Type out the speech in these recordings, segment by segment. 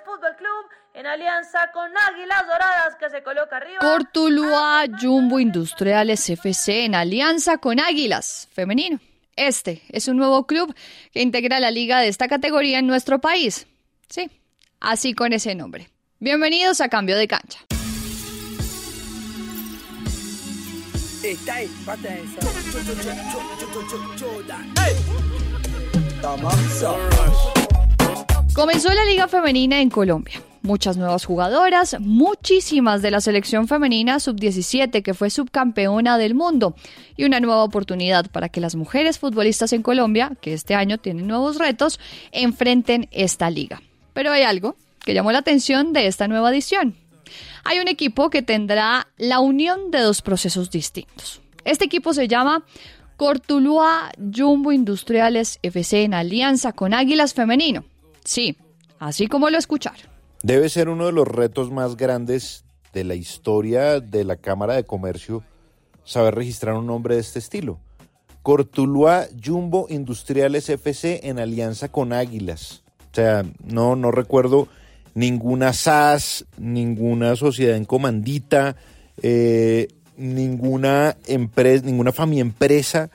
Fútbol Club en alianza con Águilas Doradas que se coloca arriba. Cortuluá Jumbo Industriales FC en alianza con Águilas Femenino. Este es un nuevo club que integra la liga de esta categoría en nuestro país. Sí, así con ese nombre. Bienvenidos a Cambio de Cancha. Comenzó la Liga Femenina en Colombia. Muchas nuevas jugadoras, muchísimas de la selección femenina sub-17 que fue subcampeona del mundo y una nueva oportunidad para que las mujeres futbolistas en Colombia, que este año tienen nuevos retos, enfrenten esta liga. Pero hay algo que llamó la atención de esta nueva edición. Hay un equipo que tendrá la unión de dos procesos distintos. Este equipo se llama Cortuluá Jumbo Industriales FC en alianza con Águilas Femenino. Sí, así como lo escucharon. Debe ser uno de los retos más grandes de la historia de la Cámara de Comercio saber registrar un nombre de este estilo. Cortuluá Jumbo Industriales FC en alianza con Águilas. O sea, no, no recuerdo ninguna SAS, ninguna sociedad en comandita, eh, ninguna empresa, ninguna familia empresa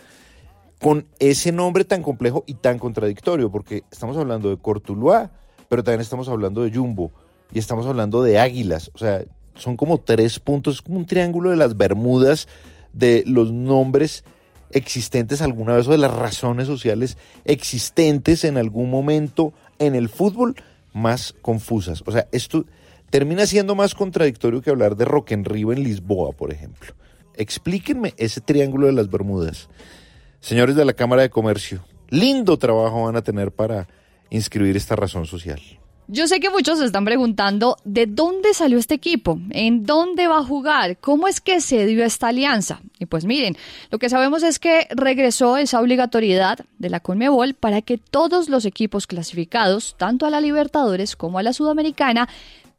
con ese nombre tan complejo y tan contradictorio, porque estamos hablando de Cortuluá, pero también estamos hablando de Jumbo y estamos hablando de Águilas. O sea, son como tres puntos, como un triángulo de las Bermudas de los nombres existentes alguna vez o de las razones sociales existentes en algún momento en el fútbol más confusas. O sea, esto termina siendo más contradictorio que hablar de Rock en Rio en Lisboa, por ejemplo. Explíquenme ese triángulo de las Bermudas. Señores de la Cámara de Comercio, lindo trabajo van a tener para inscribir esta razón social. Yo sé que muchos se están preguntando de dónde salió este equipo, en dónde va a jugar, cómo es que se dio esta alianza. Y pues miren, lo que sabemos es que regresó esa obligatoriedad de la Conmebol para que todos los equipos clasificados, tanto a la Libertadores como a la Sudamericana,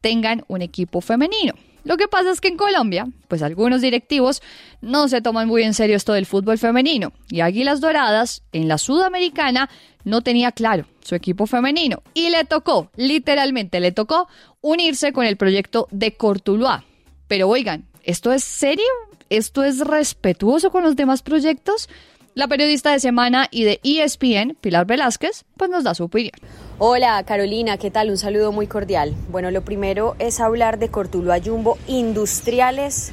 tengan un equipo femenino. Lo que pasa es que en Colombia, pues algunos directivos no se toman muy en serio esto del fútbol femenino y Águilas Doradas en la Sudamericana no tenía claro su equipo femenino y le tocó, literalmente le tocó unirse con el proyecto de Cortuluá. Pero oigan, ¿esto es serio? ¿Esto es respetuoso con los demás proyectos? La periodista de Semana y de ESPN, Pilar Velázquez, pues nos da su opinión. Hola Carolina, ¿qué tal? Un saludo muy cordial. Bueno, lo primero es hablar de Cortuluá Jumbo Industriales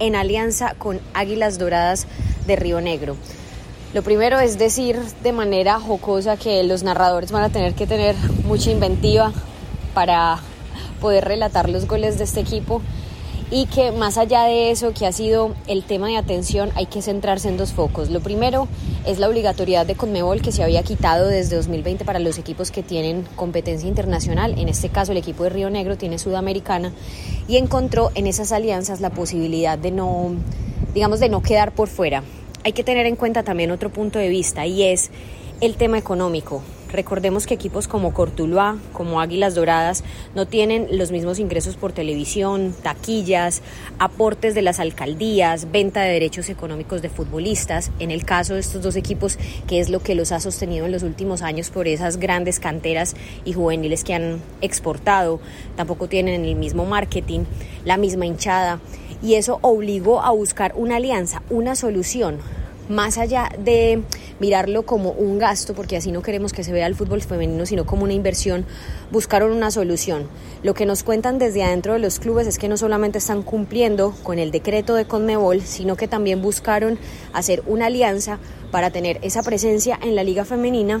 en alianza con Águilas Doradas de Río Negro. Lo primero es decir de manera jocosa que los narradores van a tener que tener mucha inventiva para poder relatar los goles de este equipo y que más allá de eso que ha sido el tema de atención hay que centrarse en dos focos. Lo primero es la obligatoriedad de Conmebol que se había quitado desde 2020 para los equipos que tienen competencia internacional, en este caso el equipo de Río Negro tiene Sudamericana y encontró en esas alianzas la posibilidad de no digamos de no quedar por fuera hay que tener en cuenta también otro punto de vista y es el tema económico. Recordemos que equipos como Cortuluá, como Águilas Doradas, no tienen los mismos ingresos por televisión, taquillas, aportes de las alcaldías, venta de derechos económicos de futbolistas. En el caso de estos dos equipos, que es lo que los ha sostenido en los últimos años por esas grandes canteras y juveniles que han exportado, tampoco tienen el mismo marketing, la misma hinchada y eso obligó a buscar una alianza, una solución más allá de mirarlo como un gasto, porque así no queremos que se vea el fútbol femenino, sino como una inversión, buscaron una solución. Lo que nos cuentan desde adentro de los clubes es que no solamente están cumpliendo con el decreto de Conmebol, sino que también buscaron hacer una alianza para tener esa presencia en la liga femenina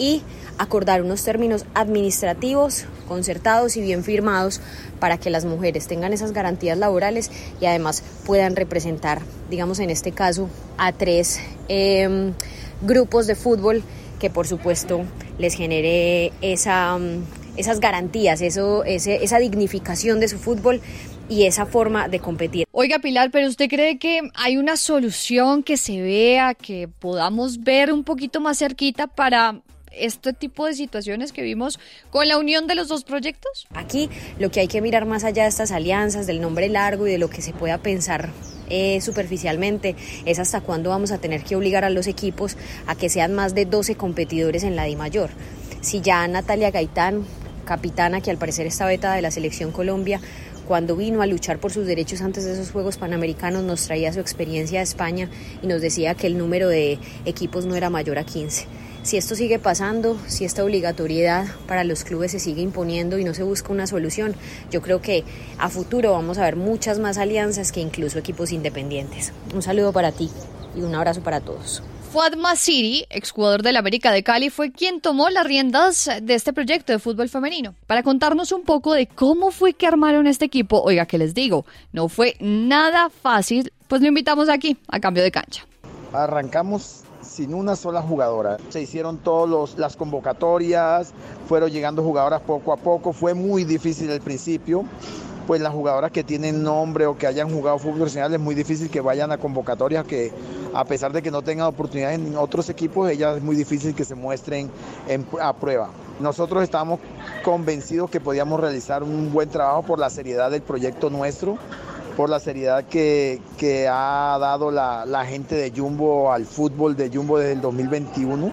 y acordar unos términos administrativos concertados y bien firmados para que las mujeres tengan esas garantías laborales y además puedan representar, digamos en este caso, a tres em, grupos de fútbol que por supuesto les genere esa, mm, esas garantías, eso, esa dignificación de su fútbol y esa forma de competir. Oiga, Pilar, pero ¿usted cree que hay una solución que se vea, que podamos ver un poquito más cerquita para este tipo de situaciones que vimos con la unión de los dos proyectos? Aquí lo que hay que mirar más allá de estas alianzas, del nombre largo y de lo que se pueda pensar eh, superficialmente es hasta cuándo vamos a tener que obligar a los equipos a que sean más de 12 competidores en la Di Mayor. Si ya Natalia Gaitán, capitana que al parecer está vetada de la selección Colombia, cuando vino a luchar por sus derechos antes de esos Juegos Panamericanos nos traía su experiencia de España y nos decía que el número de equipos no era mayor a 15. Si esto sigue pasando, si esta obligatoriedad para los clubes se sigue imponiendo y no se busca una solución, yo creo que a futuro vamos a ver muchas más alianzas que incluso equipos independientes. Un saludo para ti y un abrazo para todos. Fuad Masiri, exjugador del América de Cali, fue quien tomó las riendas de este proyecto de fútbol femenino. Para contarnos un poco de cómo fue que armaron este equipo, oiga, que les digo, no fue nada fácil, pues lo invitamos aquí a cambio de cancha. Arrancamos sin una sola jugadora. Se hicieron todas las convocatorias, fueron llegando jugadoras poco a poco, fue muy difícil al principio, pues las jugadoras que tienen nombre o que hayan jugado fútbol profesional es muy difícil que vayan a convocatorias que a pesar de que no tengan oportunidad en otros equipos, ellas es muy difícil que se muestren a prueba. Nosotros estamos convencidos que podíamos realizar un buen trabajo por la seriedad del proyecto nuestro por la seriedad que, ha dado la, gente de Jumbo al fútbol de Jumbo desde el 2021.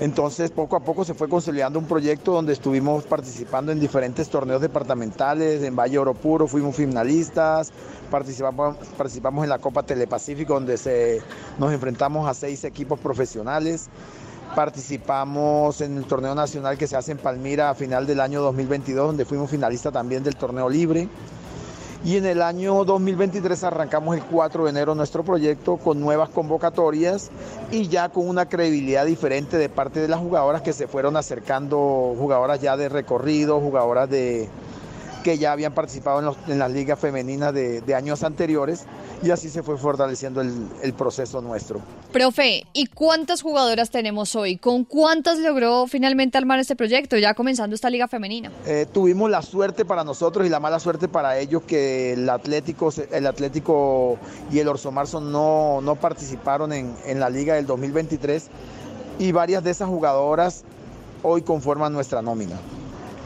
Entonces poco a poco se fue consolidando un proyecto donde estuvimos participando en diferentes torneos departamentales, en Valle Oro Puro fuimos finalistas, participamos, participamos en la Copa Telepacífico donde se, nos enfrentamos a seis equipos profesionales, participamos en el torneo nacional que se hace en Palmira a final del año 2022 donde fuimos finalistas también del torneo libre. Y en el año 2023 arrancamos el 4 de enero nuestro proyecto con nuevas convocatorias y ya con una credibilidad diferente de parte de las jugadoras que se fueron acercando, jugadoras ya de recorrido, jugadoras de, que ya habían participado en, las ligas femeninas de, años anteriores y así se fue fortaleciendo el, proceso nuestro. Profe, ¿y cuántas jugadoras tenemos hoy? ¿Con cuántas logró finalmente armar este proyecto, ya comenzando esta liga femenina? Eh, tuvimos la suerte para nosotros y la mala suerte para ellos que el Atlético, el Atlético y el Orso Marzo no, no participaron en, en la liga del 2023 y varias de esas jugadoras hoy conforman nuestra nómina.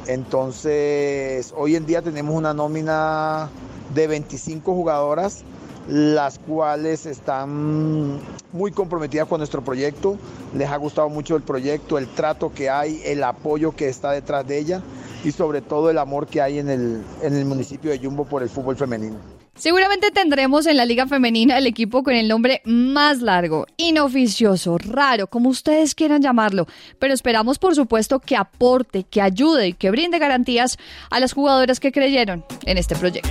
Entonces, hoy en día tenemos una nómina de 25 jugadoras, las cuales están muy comprometidas con nuestro proyecto. Les ha gustado mucho el proyecto, el trato que hay, el apoyo que está detrás de ella y sobre todo el amor que hay en el, en el municipio de Yumbo por el fútbol femenino. Seguramente tendremos en la Liga Femenina el equipo con el nombre más largo, inoficioso, raro, como ustedes quieran llamarlo, pero esperamos por supuesto que aporte, que ayude y que brinde garantías a las jugadoras que creyeron en este proyecto.